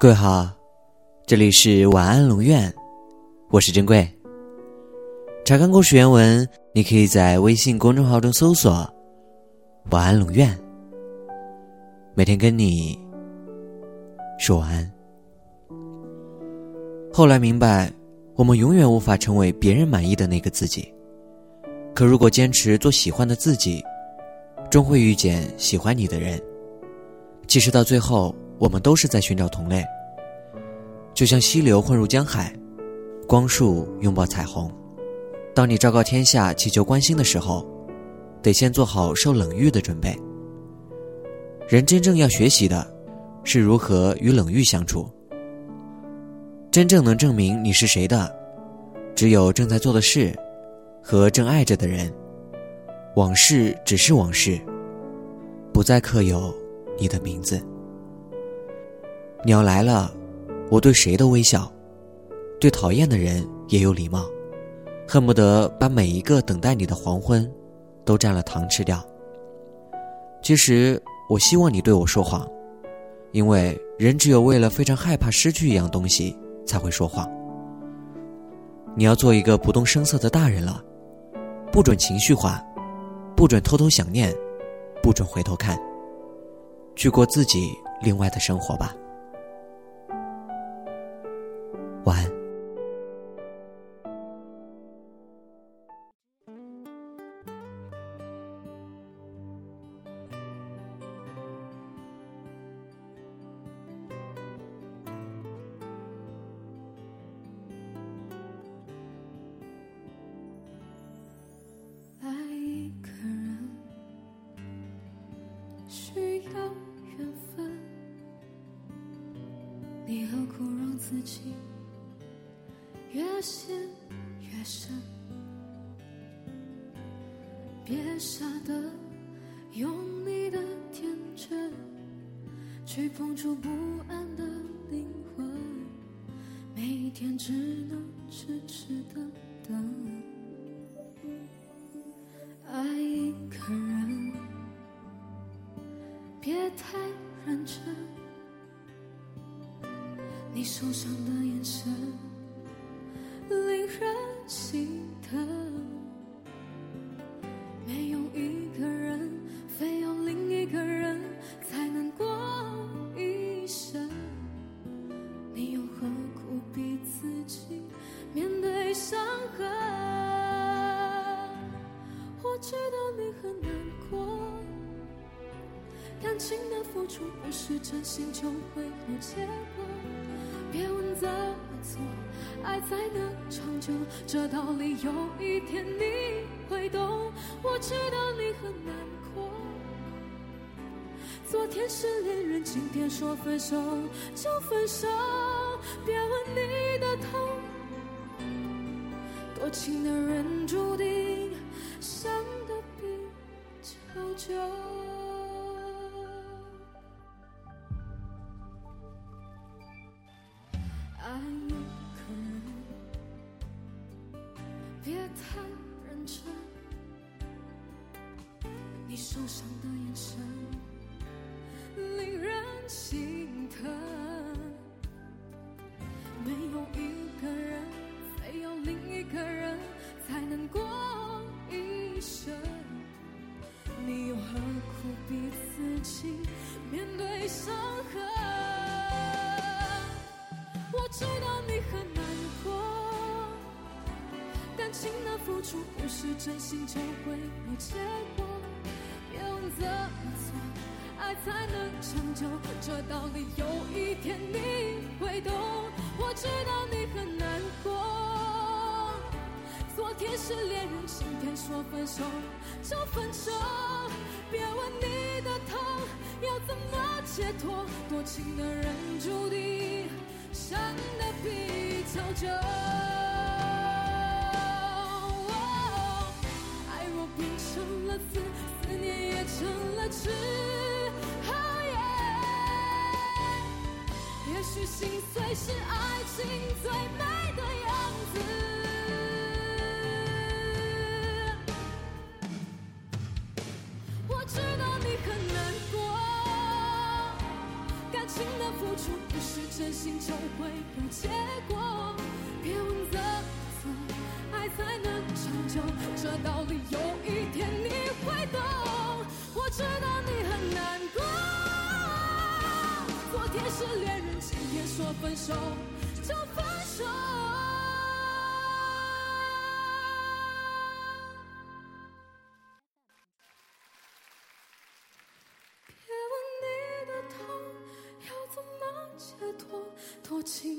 各位好，这里是晚安龙院，我是珍贵。查看故事原文，你可以在微信公众号中搜索“晚安龙院”，每天跟你说晚安。后来明白，我们永远无法成为别人满意的那个自己。可如果坚持做喜欢的自己，终会遇见喜欢你的人。其实到最后，我们都是在寻找同类。就像溪流混入江海，光束拥抱彩虹。当你昭告天下祈求关心的时候，得先做好受冷遇的准备。人真正要学习的，是如何与冷遇相处。真正能证明你是谁的，只有正在做的事。和正爱着的人，往事只是往事，不再刻有你的名字。鸟来了，我对谁都微笑，对讨厌的人也有礼貌，恨不得把每一个等待你的黄昏，都蘸了糖吃掉。其实，我希望你对我说谎，因为人只有为了非常害怕失去一样东西，才会说谎。你要做一个不动声色的大人了。不准情绪化，不准偷偷想念，不准回头看，去过自己另外的生活吧。需要缘分你何苦让自己越陷越深？别傻的用你的天真去碰触不安的别太认真。你受伤的眼神令人心疼，没有感情的付出不是真心就会有结果。别问怎么做，爱才能长久，这道理有一天你会懂。我知道你很难过，昨天是恋人，今天说分手就分手。别问你的痛，多情的人注定伤得比较久。别太认真，你受伤的眼神令人心疼。出不是真心就会有结果，别问怎么做，爱才能长久，这道理有一天你会懂。我知道你很难过，昨天是恋人，今天说分手就分手，别问你的痛要怎么解脱，多情的人注定伤得比较久。也许心碎是爱情最美的样子。我知道你很难过感情的付出不是真心就会有结果。别问分手就分手。别问你的痛要怎么解脱多情